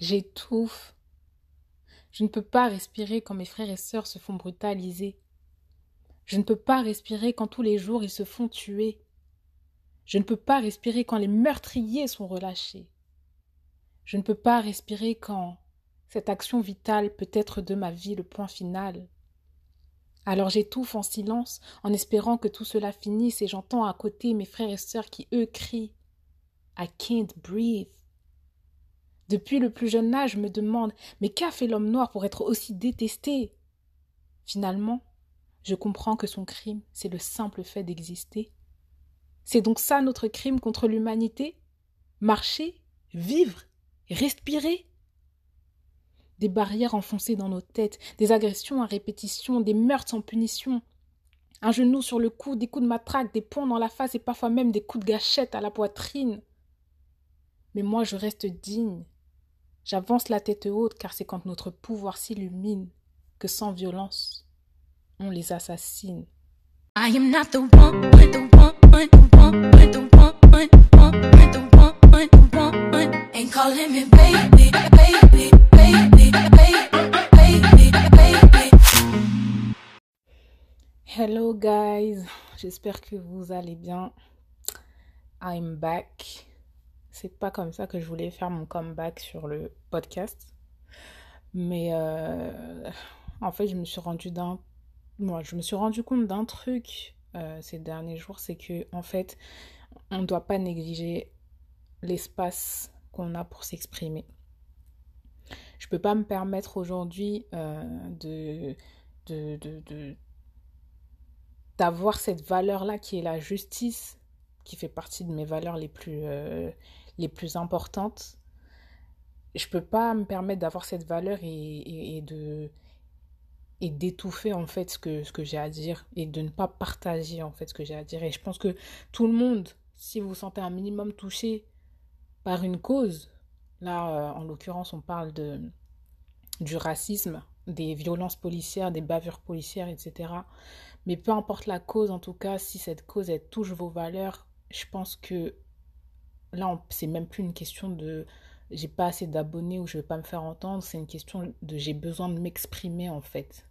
J'étouffe. Je ne peux pas respirer quand mes frères et sœurs se font brutaliser. Je ne peux pas respirer quand tous les jours ils se font tuer. Je ne peux pas respirer quand les meurtriers sont relâchés. Je ne peux pas respirer quand cette action vitale peut être de ma vie le point final. Alors j'étouffe en silence en espérant que tout cela finisse et j'entends à côté mes frères et sœurs qui eux crient I can't breathe. Depuis le plus jeune âge, je me demande mais qu'a fait l'homme noir pour être aussi détesté? Finalement, je comprends que son crime, c'est le simple fait d'exister. C'est donc ça notre crime contre l'humanité? Marcher, vivre, respirer? Des barrières enfoncées dans nos têtes, des agressions à répétition, des meurtres sans punition. Un genou sur le cou, des coups de matraque, des poings dans la face et parfois même des coups de gâchette à la poitrine. Mais moi je reste digne, J'avance la tête haute car c'est quand notre pouvoir s'illumine que sans violence, on les assassine. I am not the one, the one, the one, the one, the one, the one, ain't calling me baby, baby, baby, baby, baby, baby. Hello guys, j'espère que vous allez bien. I'm back c'est pas comme ça que je voulais faire mon comeback sur le podcast. Mais euh, en fait, je me suis rendu d'un moi, je me suis rendu compte d'un truc euh, ces derniers jours, c'est que en fait, on ne doit pas négliger l'espace qu'on a pour s'exprimer. Je peux pas me permettre aujourd'hui euh, de, d'avoir cette valeur-là qui est la justice, qui fait partie de mes valeurs les plus, les plus importantes, je peux pas me permettre d'avoir cette valeur et, de et d'étouffer en fait ce que, ce que j'ai à dire et de ne pas partager en fait ce que j'ai à dire. Et je pense que tout le monde, si vous sentez un minimum touché par une cause, là euh, en l'occurrence on parle de du racisme, des violences policières, des bavures policières, etc. Mais peu importe la cause, en tout cas, si cette cause elle touche vos valeurs, je pense que là, c'est même plus une question de j'ai pas assez d'abonnés ou je vais pas me faire entendre, c'est une question de j'ai besoin de m'exprimer en fait.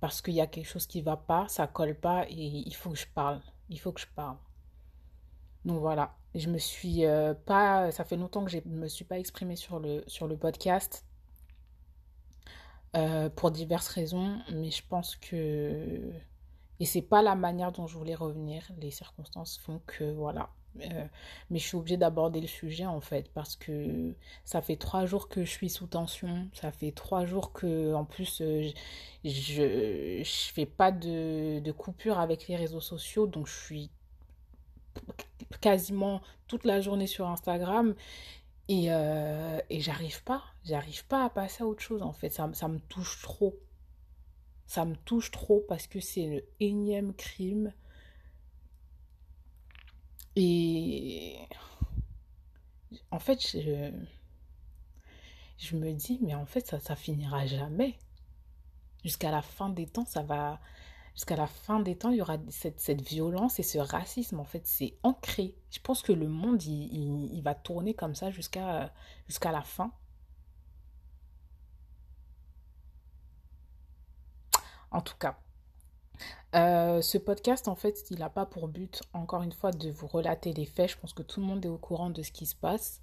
Parce qu'il y a quelque chose qui va pas, ça colle pas et il faut que je parle. Il faut que je parle. Donc voilà, je me suis euh, pas ça fait longtemps que je me suis pas exprimée sur le sur le podcast. Euh, pour diverses raisons, mais je pense que et c'est pas la manière dont je voulais revenir. Les circonstances font que voilà, euh, mais je suis obligée d'aborder le sujet en fait parce que ça fait trois jours que je suis sous tension, ça fait trois jours que en plus euh, je, je fais pas de, de coupure avec les réseaux sociaux. Donc je suis quasiment toute la journée sur Instagram. Et, euh, et j'arrive pas, j'arrive pas à passer à autre chose en fait, ça, ça me touche trop. Ça me touche trop parce que c'est le énième crime et en fait, je, me dis, mais en fait, ça, finira jamais. Jusqu'à la fin des temps, ça va. Jusqu'à la fin des temps, il y aura cette, cette violence et ce racisme. En fait, c'est ancré. Je pense que le monde, il, il, va tourner comme ça jusqu'à jusqu'à la fin. En tout cas, euh, ce podcast, en fait, il n'a pas pour but, encore une fois, de vous relater les faits. Je pense que tout le monde est au courant de ce qui se passe.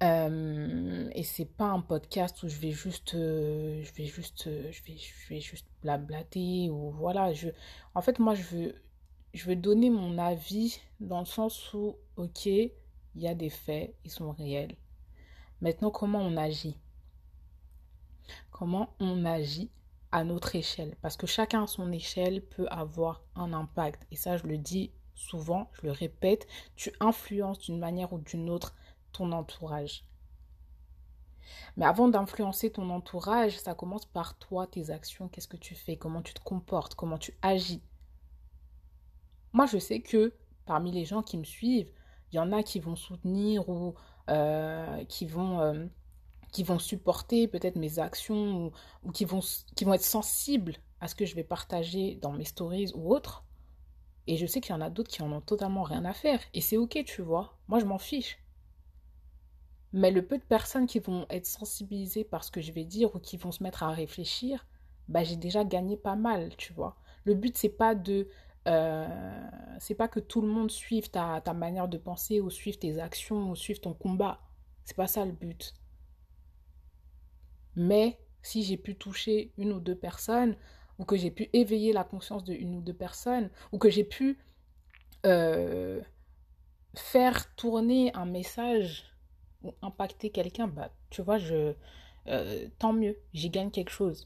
Euh, et c'est pas un podcast où je vais juste, euh, je vais juste, je vais, je vais juste blablater ou voilà. En fait, moi, je veux, je veux donner mon avis dans le sens où, ok, il y a des faits, ils sont réels. Maintenant, comment on agit? Comment on agit? À notre échelle. Parce que chacun à son échelle peut avoir un impact. Et ça, je le dis souvent, je le répète, tu influences d'une manière ou d'une autre ton entourage. Mais avant d'influencer ton entourage, ça commence par toi, tes actions, qu'est-ce que tu fais, comment tu te comportes, comment tu agis? Moi, je sais que parmi les gens qui me suivent, il y en a qui vont soutenir ou euh, qui vont euh, qui vont supporter peut-être mes actions ou, qui, vont, qui vont être sensibles à ce que je vais partager dans mes stories ou autres. Et je sais qu'il y en a d'autres qui en ont totalement rien à faire. Et c'est ok, tu vois. Moi, je m'en fiche. Mais le peu de personnes qui vont être sensibilisées par ce que je vais dire ou qui vont se mettre à réfléchir, bah, j'ai déjà gagné pas mal, tu vois. Le but, c'est pas de. Euh, c'est pas que tout le monde suive ta, ta manière de penser ou suive tes actions ou suive ton combat. C'est pas ça le but. Mais si j'ai pu toucher une ou deux personnes, ou que j'ai pu éveiller la conscience de une ou deux personnes, ou que j'ai pu euh, faire tourner un message ou impacter quelqu'un, bah, tu vois, je, euh, tant mieux, j'y gagne quelque chose.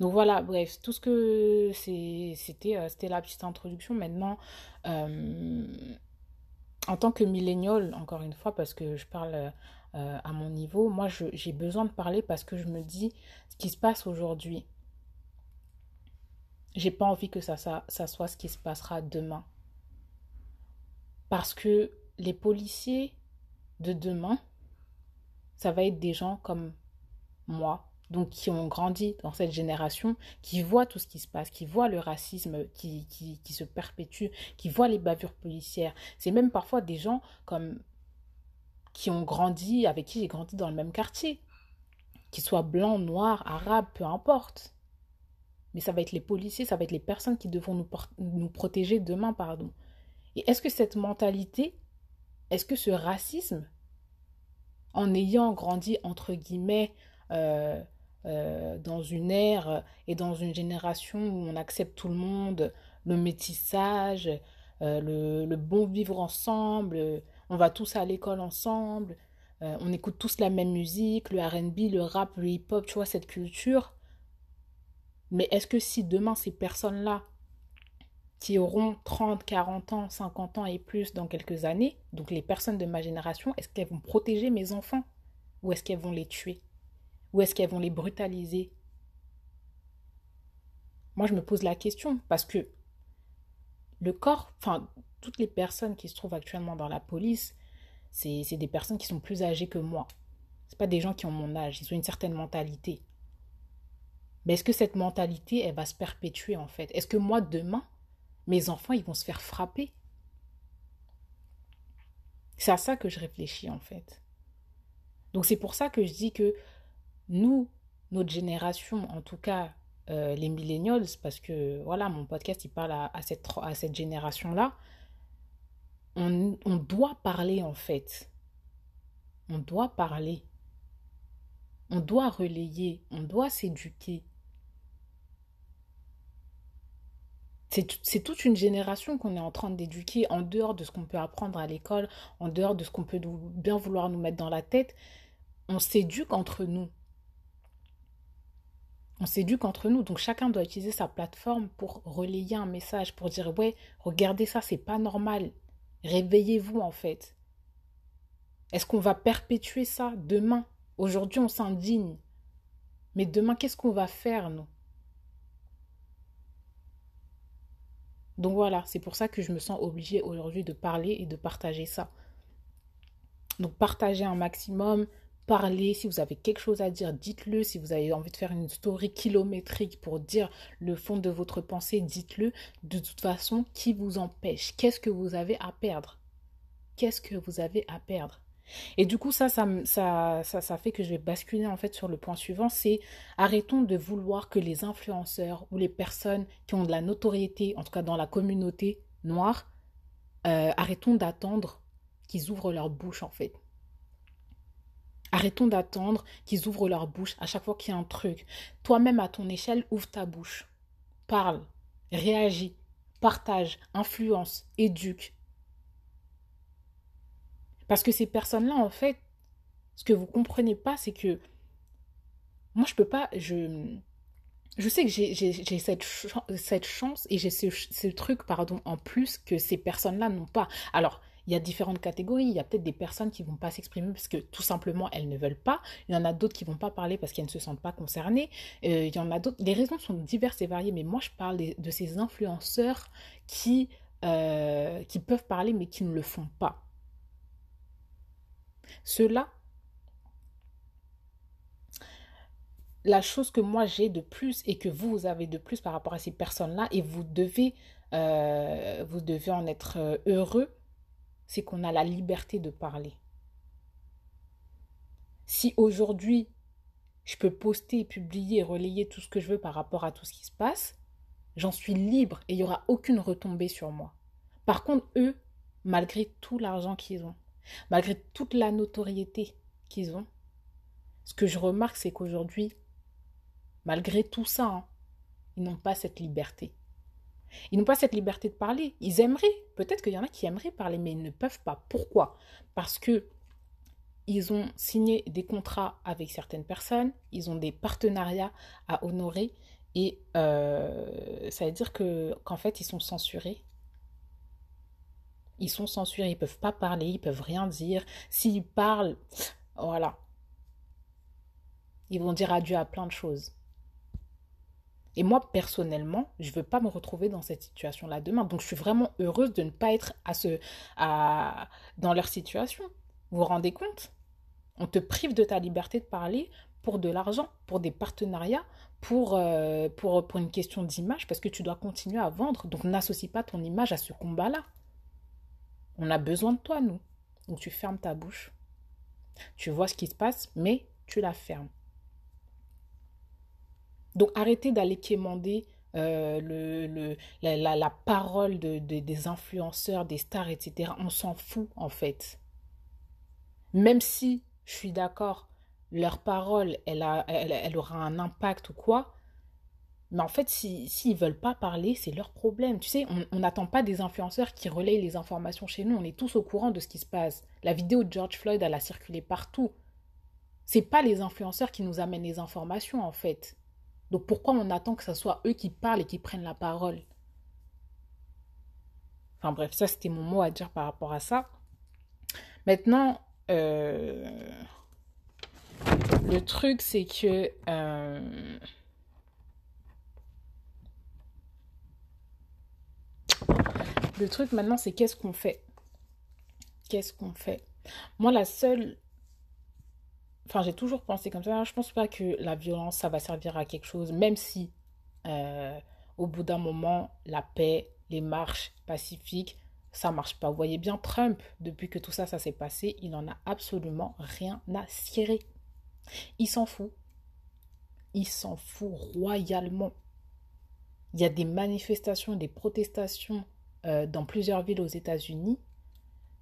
Donc voilà, bref, tout ce que c'était, euh, c'était la petite introduction. Maintenant, en tant que millénial, encore une fois, parce que je parle à mon niveau, moi, j'ai besoin de parler parce que je me dis ce qui se passe aujourd'hui. J'ai pas envie que ça, ça, ça soit ce qui se passera demain. Parce que les policiers de demain, ça va être des gens comme moi, donc qui ont grandi dans cette génération, qui voient tout ce qui se passe, qui voient le racisme qui, qui, qui se perpétue, qui voient les bavures policières. C'est même parfois des gens comme qui ont grandi, avec qui j'ai grandi dans le même quartier, qu'ils soient blancs, noirs, arabes, peu importe. Mais ça va être les policiers, ça va être les personnes qui devront nous, protéger demain, pardon. Et est-ce que cette mentalité, est-ce que ce racisme, en ayant grandi entre guillemets euh, euh, dans une ère et dans une génération où on accepte tout le monde, le métissage, euh, le, bon vivre ensemble, on va tous à l'école ensemble, on écoute tous la même musique, le RB, le rap, le hip-hop, tu vois, cette culture. Mais est-ce que si demain ces personnes-là qui auront 30, 40 ans, 50 ans et plus dans quelques années, donc les personnes de ma génération, est-ce qu'elles vont protéger mes enfants? Ou est-ce qu'elles vont les tuer? Ou est-ce qu'elles vont les brutaliser? Moi, je me pose la question parce que le corps, enfin, toutes les personnes qui se trouvent actuellement dans la police, c'est des personnes qui sont plus âgées que moi. Ce pas des gens qui ont mon âge, ils ont une certaine mentalité. Mais est-ce que cette mentalité, elle va se perpétuer en fait? Est-ce que moi, demain, mes enfants, ils vont se faire frapper? C'est à ça que je réfléchis en fait. Donc c'est pour ça que je dis que nous, notre génération, en tout cas euh, les millennials, parce que voilà, mon podcast, il parle à, cette génération-là, on, doit parler en fait. On doit parler. On doit relayer, on doit s'éduquer. C'est toute une génération qu'on est en train d'éduquer en dehors de ce qu'on peut apprendre à l'école, en dehors de ce qu'on peut bien vouloir nous mettre dans la tête. On s'éduque entre nous. On s'éduque entre nous. Donc chacun doit utiliser sa plateforme pour relayer un message, pour dire ouais, regardez ça, c'est pas normal. Réveillez-vous en fait. Est-ce qu'on va perpétuer ça demain? Aujourd'hui, on s'indigne. Mais demain, qu'est-ce qu'on va faire, nous? Donc voilà, c'est pour ça que je me sens obligée aujourd'hui de parler et de partager ça. Donc partagez un maximum, parlez, si vous avez quelque chose à dire, dites-le, si vous avez envie de faire une story kilométrique pour dire le fond de votre pensée, dites-le. De toute façon, qui vous empêche? Qu'est-ce que vous avez à perdre? Qu'est-ce que vous avez à perdre? Et du coup, ça ça, ça, fait que je vais basculer en fait sur le point suivant, c'est arrêtons de vouloir que les influenceurs ou les personnes qui ont de la notoriété, en tout cas dans la communauté noire, euh, arrêtons d'attendre qu'ils ouvrent leur bouche en fait. Arrêtons d'attendre qu'ils ouvrent leur bouche à chaque fois qu'il y a un truc. Toi-même à ton échelle, ouvre ta bouche. Parle, réagis, partage, influence, éduque, parce que ces personnes-là, en fait, ce que vous comprenez pas, c'est que moi, je peux pas, je, je sais que j'ai cette, cette chance et j'ai ce, ce, truc, pardon, en plus que ces personnes-là n'ont pas. Alors, il y a différentes catégories. Il y a peut-être des personnes qui vont pas s'exprimer parce que tout simplement elles ne veulent pas. Il y en a d'autres qui vont pas parler parce qu'elles ne se sentent pas concernées. Euh, il y en a d'autres. Les raisons sont diverses et variées, mais moi je parle de, ces influenceurs qui, euh, qui peuvent parler mais qui ne le font pas. Cela, la chose que moi j'ai de plus et que vous, avez de plus par rapport à ces personnes-là, et vous devez, euh, vous devez en être heureux, c'est qu'on a la liberté de parler. Si aujourd'hui, je peux poster, publier, relayer tout ce que je veux par rapport à tout ce qui se passe, j'en suis libre et il n'y aura aucune retombée sur moi. Par contre, eux, malgré tout l'argent qu'ils ont, malgré toute la notoriété qu'ils ont, ce que je remarque, c'est qu'aujourd'hui, malgré tout ça, hein, ils n'ont pas cette liberté. Ils n'ont pas cette liberté de parler. Ils aimeraient, peut-être qu'il y en a qui aimeraient parler, mais ils ne peuvent pas. Pourquoi? Parce que ils ont signé des contrats avec certaines personnes, ils ont des partenariats à honorer, et euh, ça veut dire que qu'en fait ils sont censurés. Ils sont censurés, ils peuvent pas parler, ils peuvent rien dire. S'ils parlent, voilà, ils vont dire adieu à plein de choses. Et moi, personnellement, je ne veux pas me retrouver dans cette situation-là demain. Donc, je suis vraiment heureuse de ne pas être à ce, à, dans leur situation. Vous vous rendez compte? On te prive de ta liberté de parler pour de l'argent, pour des partenariats, pour, euh, pour, pour une question d'image, parce que tu dois continuer à vendre. Donc, n'associe pas ton image à ce combat-là. On a besoin de toi, nous. Donc, tu fermes ta bouche. Tu vois ce qui se passe, mais tu la fermes. Donc arrêtez d'aller quémander euh, la, parole de, des influenceurs, des stars, etc. On s'en fout en fait. Même si je suis d'accord, leur parole, elle, a, aura un impact ou quoi, mais en fait, s'ils si, ne veulent pas parler, c'est leur problème. Tu sais, on n'attend pas des influenceurs qui relayent les informations chez nous. On est tous au courant de ce qui se passe. La vidéo de George Floyd, elle a circulé partout. C'est pas les influenceurs qui nous amènent les informations, en fait. Donc pourquoi on attend que ce soit eux qui parlent et qui prennent la parole? Enfin bref, ça c'était mon mot à dire par rapport à ça. Maintenant, euh, le truc c'est que... Euh, le truc maintenant c'est qu'est-ce qu'on fait? Qu'est-ce qu'on fait? Moi la seule Enfin, j'ai toujours pensé comme ça. Je pense pas que la violence, ça va servir à quelque chose, même si euh, au bout d'un moment, la paix, les marches pacifiques, ça marche pas. Vous voyez bien, Trump, depuis que tout ça, ça s'est passé, il n'en a absolument rien à cirer. Il s'en fout. Il s'en fout royalement. Il y a des manifestations, des protestations euh, dans plusieurs villes aux États-Unis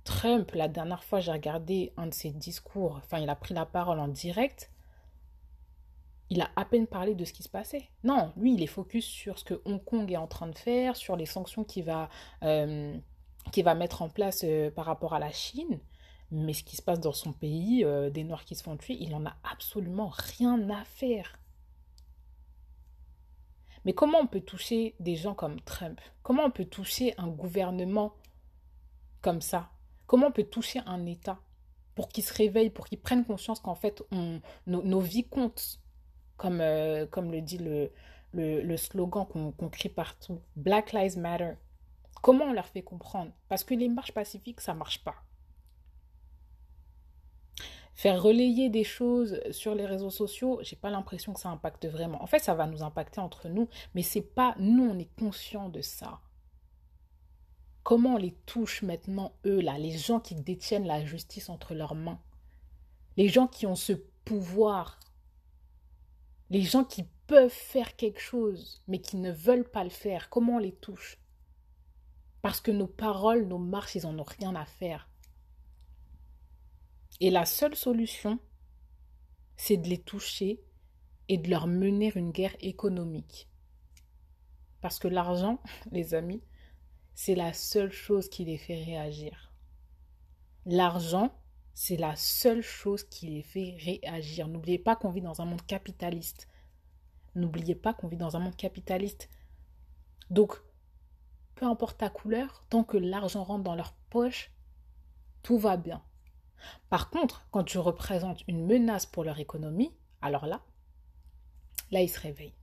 Trump, la dernière fois, j'ai regardé un de ses discours, enfin, il a pris la parole en direct. Il a à peine parlé de ce qui se passait. Non, lui, il est focus sur ce que Hong Kong est en train de faire, sur les sanctions qu'il va, euh, va mettre en place euh, par rapport à la Chine. Mais ce qui se passe dans son pays, euh, des Noirs qui se font tuer, il n'en a absolument rien à faire. Mais comment on peut toucher des gens comme Trump? Comment on peut toucher un gouvernement comme ça? Comment on peut toucher un État pour qu'il se réveille, pour qu'il prenne conscience qu'en fait, nos, vies comptent, comme, euh, le dit le, slogan qu'on crie partout, Black Lives Matter. Comment on leur fait comprendre? Parce que les marches pacifiques, ça marche pas. Faire relayer des choses sur les réseaux sociaux, j'ai pas l'impression que ça impacte vraiment. En fait, ça va nous impacter entre nous, mais c'est pas nous, on est conscient de ça. Comment on les touche maintenant, eux, là, les gens qui détiennent la justice entre leurs mains. Les gens qui ont ce pouvoir. Les gens qui peuvent faire quelque chose, mais qui ne veulent pas le faire. Comment on les touche? Parce que nos paroles, nos marches, ils n'en ont rien à faire. Et la seule solution, c'est de les toucher et de leur mener une guerre économique. Parce que l'argent, les amis, c'est la seule chose qui les fait réagir. L'argent, c'est la seule chose qui les fait réagir. N'oubliez pas qu'on vit dans un monde capitaliste. N'oubliez pas qu'on vit dans un monde capitaliste. Donc, peu importe ta couleur, tant que l'argent rentre dans leur poche, tout va bien. Par contre, quand tu représentes une menace pour leur économie, alors là, là, ils se réveillent.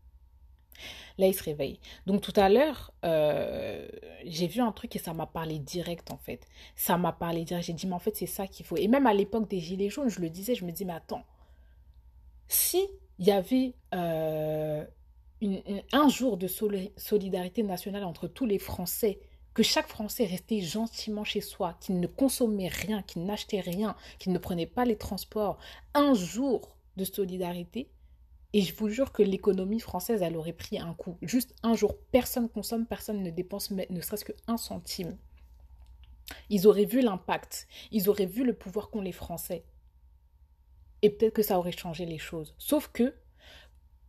Là, il se réveille. Donc tout à l'heure, euh, j'ai vu un truc et ça m'a parlé direct en fait. Ça m'a parlé direct. J'ai dit, mais en fait, c'est ça qu'il faut. Et même à l'époque des Gilets jaunes, je le disais, je me dis, mais attends, si il y avait euh, un jour de solidarité nationale entre tous les Français que chaque Français restait gentiment chez soi, qu'il ne consommait rien, qu'il n'achetait rien, qu'il ne prenait pas les transports, un jour de solidarité, et je vous jure que l'économie française, elle aurait pris un coup. Juste un jour, personne consomme, personne ne dépense ne serait-ce qu'un centime. Ils auraient vu l'impact, ils auraient vu le pouvoir qu'ont les Français. Et peut-être que ça aurait changé les choses. Sauf que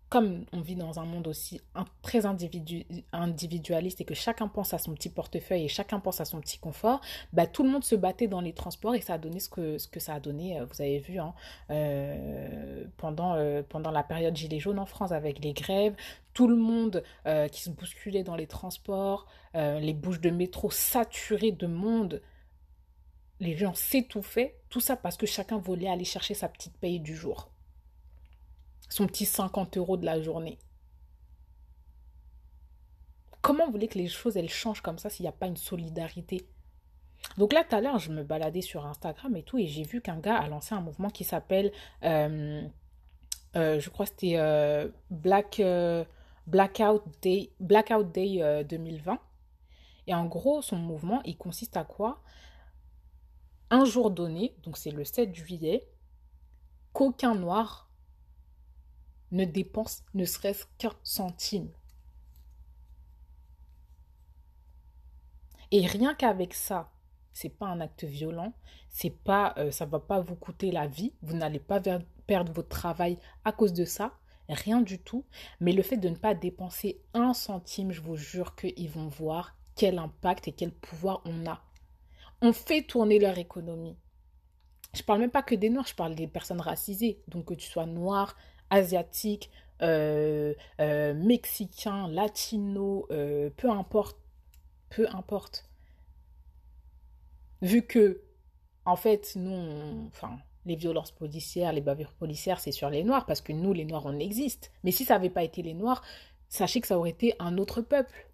comme on vit dans un monde aussi très individualiste et que chacun pense à son petit portefeuille et chacun pense à son petit confort, bah, tout le monde se battait dans les transports et ça a donné ce que, ce que ça a donné, euh, vous avez vu, hein, euh, pendant, euh, pendant la période Gilets jaunes en France avec les grèves, tout le monde qui se bousculait dans les transports, les bouches de métro saturées de monde, les gens s'étouffaient, tout ça parce que chacun voulait aller chercher sa petite paye du jour son petit 50 euros de la journée. Comment vous voulez que les choses elles changent comme ça s'il n'y a pas une solidarité? Donc là, tout à l'heure, je me baladais sur Instagram et tout, et j'ai vu qu'un gars a lancé un mouvement qui s'appelle, euh, euh, je crois que c'était euh, Black, Blackout Day, Blackout Day 2020. Et en gros, son mouvement, il consiste à quoi? Un jour donné, donc c'est le 7 juillet, qu'aucun noir ne dépense ne serait-ce qu'un centime. Et rien qu'avec ça, c'est pas un acte violent, c'est pas, euh, ça va pas vous coûter la vie, vous n'allez pas perdre votre travail à cause de ça, rien du tout. Mais le fait de ne pas dépenser un centime, je vous jure qu'ils vont voir quel impact et quel pouvoir on a. On fait tourner leur économie. Je parle même pas que des noirs, je parle des personnes racisées. Donc que tu sois noir, asiatique, euh, euh, mexicain, latino, euh, peu importe, peu importe. Vu que, en fait, nous, enfin, les violences policières, les bavures policières, c'est sur les Noirs, parce que nous, les Noirs, on existe. Mais si ça n'avait pas été les Noirs, sachez que ça aurait été un autre peuple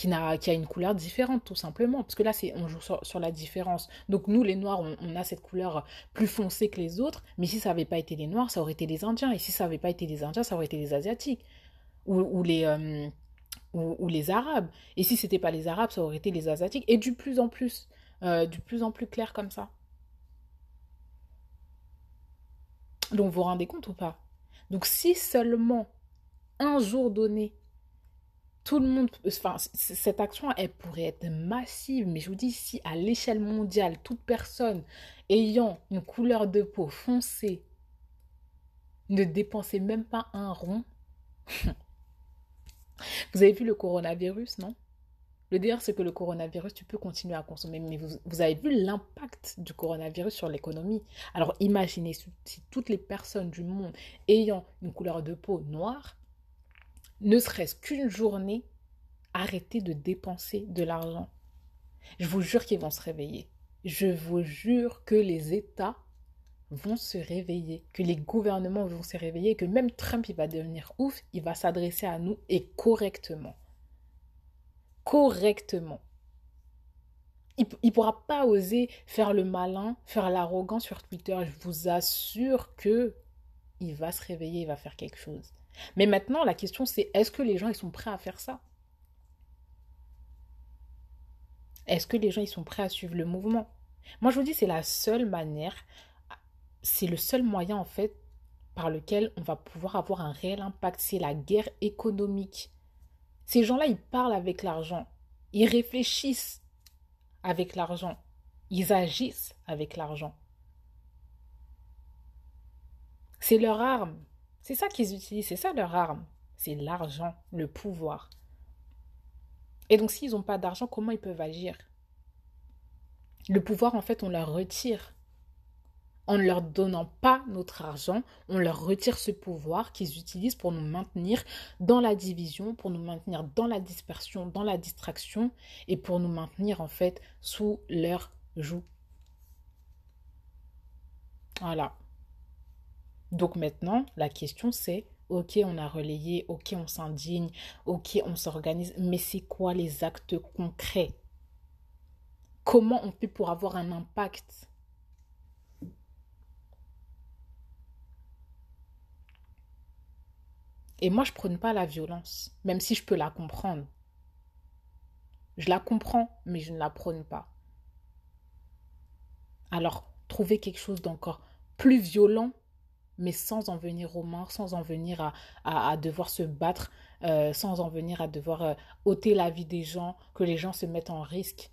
qui, a, une couleur différente, tout simplement. Parce que là, on joue sur, la différence. Donc, nous, les Noirs, on, a cette couleur plus foncée que les autres. Mais si ça n'avait pas été les Noirs, ça aurait été les Indiens. Et si ça n'avait pas été les Indiens, ça aurait été les Asiatiques. Ou, les, euh, ou, les Arabes. Et si c'était pas les Arabes, ça aurait été les Asiatiques. Et du plus en plus. Euh, du plus en plus clair comme ça. Donc, vous vous rendez compte ou pas? Donc, si seulement un jour donné, tout le monde, enfin, cette action, elle pourrait être massive, mais je vous dis, si à l'échelle mondiale, toute personne ayant une couleur de peau foncée ne dépensait même pas un rond, vous avez vu le coronavirus, non? Le dire, c'est que le coronavirus, tu peux continuer à consommer, mais vous, vous avez vu l'impact du coronavirus sur l'économie? Alors imaginez si toutes les personnes du monde ayant une couleur de peau noire ne serait-ce qu'une journée, arrêter de dépenser de l'argent. Je vous jure qu'ils vont se réveiller. Je vous jure que les États vont se réveiller, que les gouvernements vont se réveiller, que même Trump, il va devenir ouf, il va s'adresser à nous et correctement. Correctement. Il ne pourra pas oser faire le malin, faire l'arrogant sur Twitter. Je vous assure que il va se réveiller, il va faire quelque chose. Mais maintenant, la question c'est est-ce que les gens ils sont prêts à faire ça? Est-ce que les gens ils sont prêts à suivre le mouvement? Moi je vous dis c'est la seule manière, c'est le seul moyen en fait par lequel on va pouvoir avoir un réel impact, c'est la guerre économique. Ces gens-là, ils parlent avec l'argent, ils réfléchissent avec l'argent, ils agissent avec l'argent. C'est leur arme. C'est ça qu'ils utilisent, c'est ça leur arme. C'est l'argent, le pouvoir. Et donc s'ils n'ont pas d'argent, comment ils peuvent agir? Le pouvoir, en fait, on leur retire. En ne leur donnant pas notre argent, on leur retire ce pouvoir qu'ils utilisent pour nous maintenir dans la division, pour nous maintenir dans la dispersion, dans la distraction et pour nous maintenir en fait sous leur joug. Voilà. Donc maintenant, la question c'est, ok, on a relayé, ok, on s'indigne, ok, on s'organise, mais c'est quoi les actes concrets? Comment on fait pour avoir un impact? Et moi, je prône pas la violence, même si je peux la comprendre. Je la comprends, mais je ne la prône pas. Alors, trouver quelque chose d'encore plus violent, mais sans en venir aux morts, sans en venir à, devoir se battre, euh, sans en venir à devoir euh, ôter la vie des gens, que les gens se mettent en risque.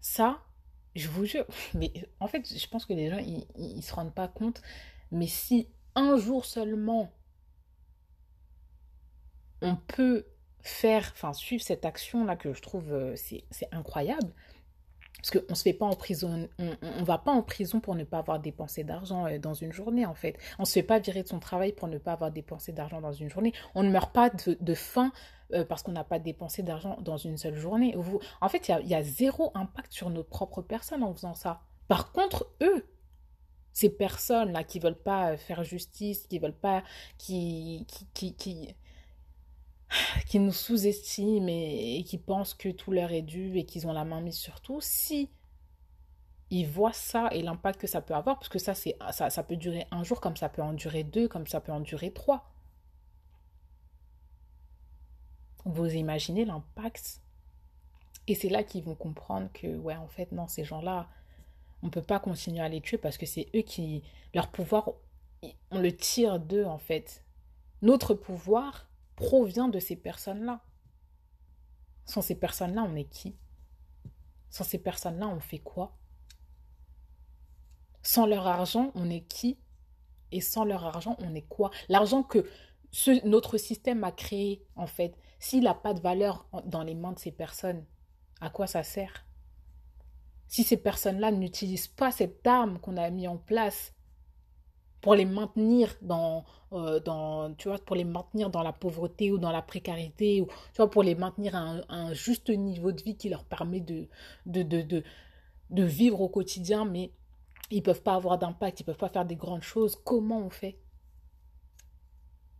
Ça, je vous jure, mais en fait, je pense que les gens, ils ne se rendent pas compte, mais si un jour seulement, on peut faire, enfin, suivre cette action-là que je trouve, euh, c'est incroyable, parce qu'on ne se fait pas en ne va pas en prison pour ne pas avoir dépensé d'argent euh, dans une journée, en fait. On ne se fait pas virer de son travail pour ne pas avoir dépensé d'argent dans une journée. On ne meurt pas de, faim euh, parce qu'on n'a pas dépensé d'argent dans une seule journée. en fait, il y, a, zéro impact sur nos propres personnes en faisant ça. Par contre, eux, ces personnes-là qui veulent pas faire justice, qui veulent pas, qui, qui qui nous sous-estiment et, qui pensent que tout leur est dû et qu'ils ont la main mise sur tout, si ils voient ça et l'impact que ça peut avoir, parce que ça, ça, ça peut durer un jour, comme ça peut en durer deux, comme ça peut en durer trois. Vous imaginez l'impact? Et c'est là qu'ils vont comprendre que, ouais, en fait, non, ces gens-là, on ne peut pas continuer à les tuer parce que c'est eux qui, leur pouvoir, on le tire d'eux, en fait. Notre pouvoir, provient de ces personnes-là. Sans ces personnes-là, on est qui? Sans ces personnes-là, on fait quoi? Sans leur argent, on est qui? Et sans leur argent, on est quoi? L'argent que notre système a créé, en fait, s'il n'a pas de valeur dans les mains de ces personnes, à quoi ça sert? Si ces personnes-là n'utilisent pas cette arme qu'on a mis en place pour les maintenir dans, euh, pour les maintenir dans la pauvreté ou dans la précarité, ou tu vois, pour les maintenir à un, juste niveau de vie qui leur permet de, de, vivre au quotidien, mais ils ne peuvent pas avoir d'impact, ils ne peuvent pas faire des grandes choses. Comment on fait?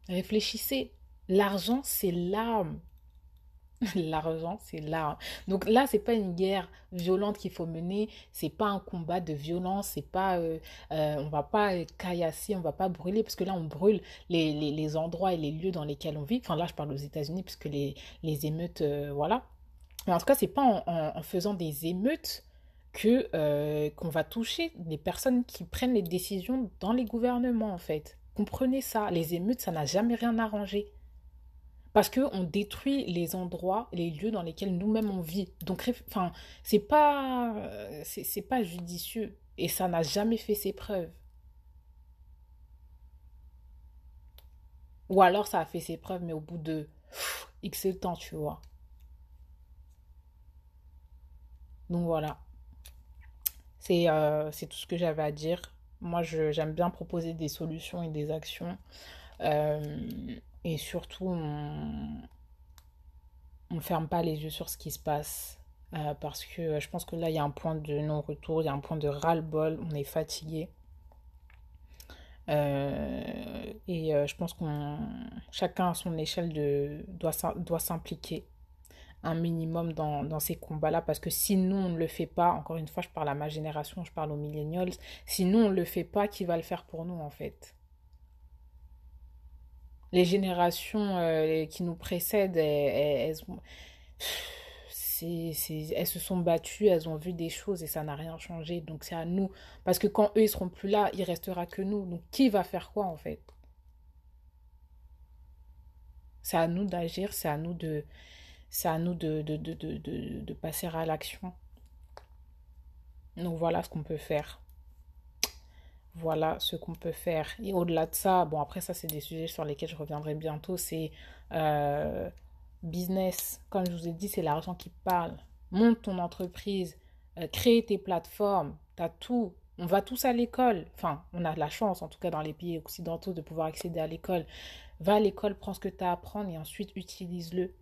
Réfléchissez. L'argent, c'est l'arme L'argent, c'est là. Donc là, c'est pas une guerre violente qu'il faut mener, c'est pas un combat de violence, c'est pas, euh, euh, on va pas caillasser, on va pas brûler, parce que là, on brûle les, les, endroits et les lieux dans lesquels on vit. Enfin là, je parle aux États-Unis, puisque les, les émeutes, euh, voilà. Mais en tout cas, c'est pas en, faisant des émeutes que qu'on va toucher les personnes qui prennent les décisions dans les gouvernements, en fait. Comprenez ça. Les émeutes, ça n'a jamais rien arrangé. Parce qu'on détruit les endroits, les lieux dans lesquels nous-mêmes on vit. Donc, enfin, c'est pas, c'est pas judicieux. Et ça n'a jamais fait ses preuves. Ou alors ça a fait ses preuves, mais au bout de X temps, tu vois. Donc voilà. C'est euh, tout ce que j'avais à dire. Moi, j'aime bien proposer des solutions et des actions. Euh, et surtout, on ne ferme pas les yeux sur ce qui se passe. Euh, parce que je pense que là, il y a un point de non-retour, il y a un point de ras-le-bol, on est fatigué. Euh, et euh, je pense qu'on chacun à son échelle de, doit, doit s'impliquer un minimum dans, dans ces combats-là parce que si nous on ne le fait pas, encore une fois je parle à ma génération, je parle aux millennials, si nous on ne le fait pas, qui va le faire pour nous en fait? Les générations euh, qui nous précèdent, elles, se sont battues, elles ont vu des choses et ça n'a rien changé. Donc c'est à nous. Parce que quand eux, ils seront plus là, il restera que nous. Donc qui va faire quoi en fait? C'est à nous d'agir, c'est à nous de, c'est à nous de, de, de, passer à l'action. Donc voilà ce qu'on peut faire. Voilà ce qu'on peut faire. Et au-delà de ça, bon après ça c'est des sujets sur lesquels je reviendrai bientôt, c'est euh, business. Comme je vous ai dit, c'est l'argent qui parle. Monte ton entreprise, euh, crée tes plateformes, tu as tout. On va tous à l'école. Enfin, on a de la chance, en tout cas dans les pays occidentaux, de pouvoir accéder à l'école. Va à l'école, prends ce que tu as à apprendre et ensuite utilise-le.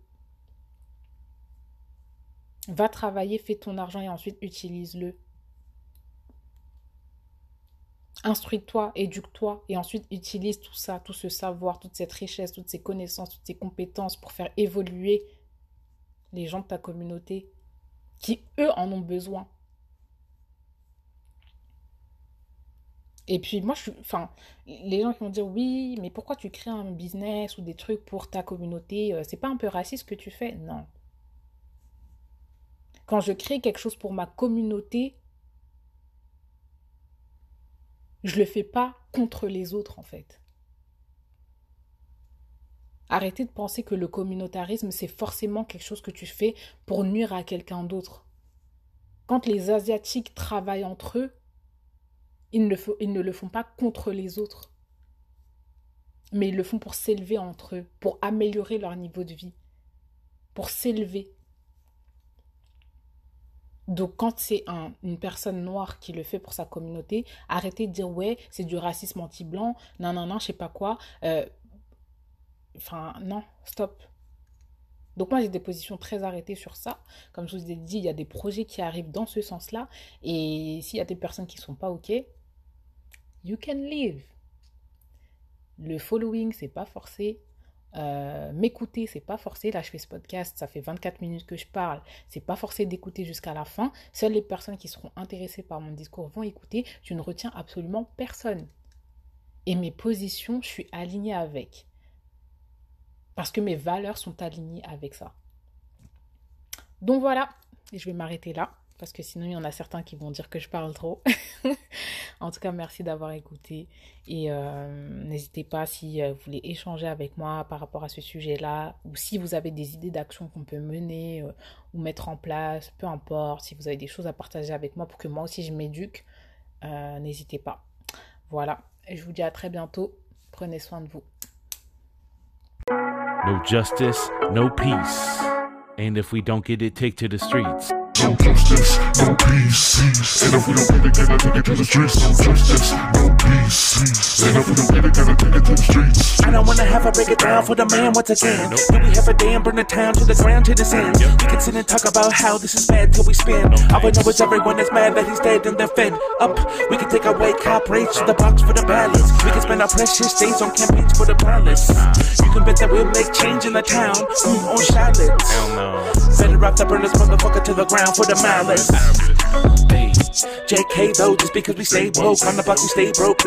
Va travailler, fais ton argent et ensuite utilise-le instruis-toi, éduque-toi et ensuite utilise tout ça, tout ce savoir, toute cette richesse, toutes ces connaissances, toutes ces compétences pour faire évoluer les gens de ta communauté qui, eux, en ont besoin. Et puis moi, je suis, enfin, les gens qui vont dire oui, mais pourquoi tu crées un business ou des trucs pour ta communauté euh, C'est pas un peu raciste ce que tu fais? Non. Quand je crée quelque chose pour ma communauté, je le fais pas contre les autres en fait. Arrêtez de penser que le communautarisme, c'est forcément quelque chose que tu fais pour nuire à quelqu'un d'autre. Quand les Asiatiques travaillent entre eux, ils ne, ils ne le font pas contre les autres. Mais ils le font pour s'élever entre eux, pour améliorer leur niveau de vie, pour s'élever. Donc quand c'est un, une personne noire qui le fait pour sa communauté, arrêtez de dire ouais, c'est du racisme anti-blanc, non, non, non, je sais pas quoi. Euh, Enfin, non, stop. Donc moi j'ai des positions très arrêtées sur ça. Comme je vous ai dit, il y a des projets qui arrivent dans ce sens-là. Et s'il y a des personnes qui ne sont pas OK, you can leave. Le following, c'est pas forcé. Euh, m'écouter, c'est pas forcé. Là, je fais ce podcast, ça fait 24 minutes que je parle. C'est pas forcé d'écouter jusqu'à la fin. Seules les personnes qui seront intéressées par mon discours vont écouter. Je ne retiens absolument personne. Et mes positions, je suis alignée avec. Parce que mes valeurs sont alignées avec ça. Donc voilà, je vais m'arrêter là. Parce que sinon, il y en a certains qui vont dire que je parle trop. en tout cas, merci d'avoir écouté. Et euh, n'hésitez pas si euh, vous voulez échanger avec moi par rapport à ce sujet-là. Ou si vous avez des idées d'action qu'on peut mener euh, ou mettre en place. Peu importe. Si vous avez des choses à partager avec moi pour que moi aussi je m'éduque. n'hésitez pas. Voilà. Je vous dis à très bientôt. Prenez soin de vous. No justice, no peace. And if we don't get it, take to the streets. No justice, no peace. And if we don't get gotta take it to the streets. No justice, no peace. And if we don't gotta take it to the streets. I don't wanna have a break it down for the man once again. Do we have a day and burn the town to the ground to the sand? We can sit and talk about how this is bad till we spin. All we know is everyone is mad that he's dead and they're fed up. We can take away cop rates to the box for the balance. We can spend our precious days on campaigns for the palace. You can bet that we'll make change in the town. Mm, on Charlotte. Hell no. Better rock to burn this motherfucker to the ground for the malice. JK though, just because we stay woke on the block we stay broke.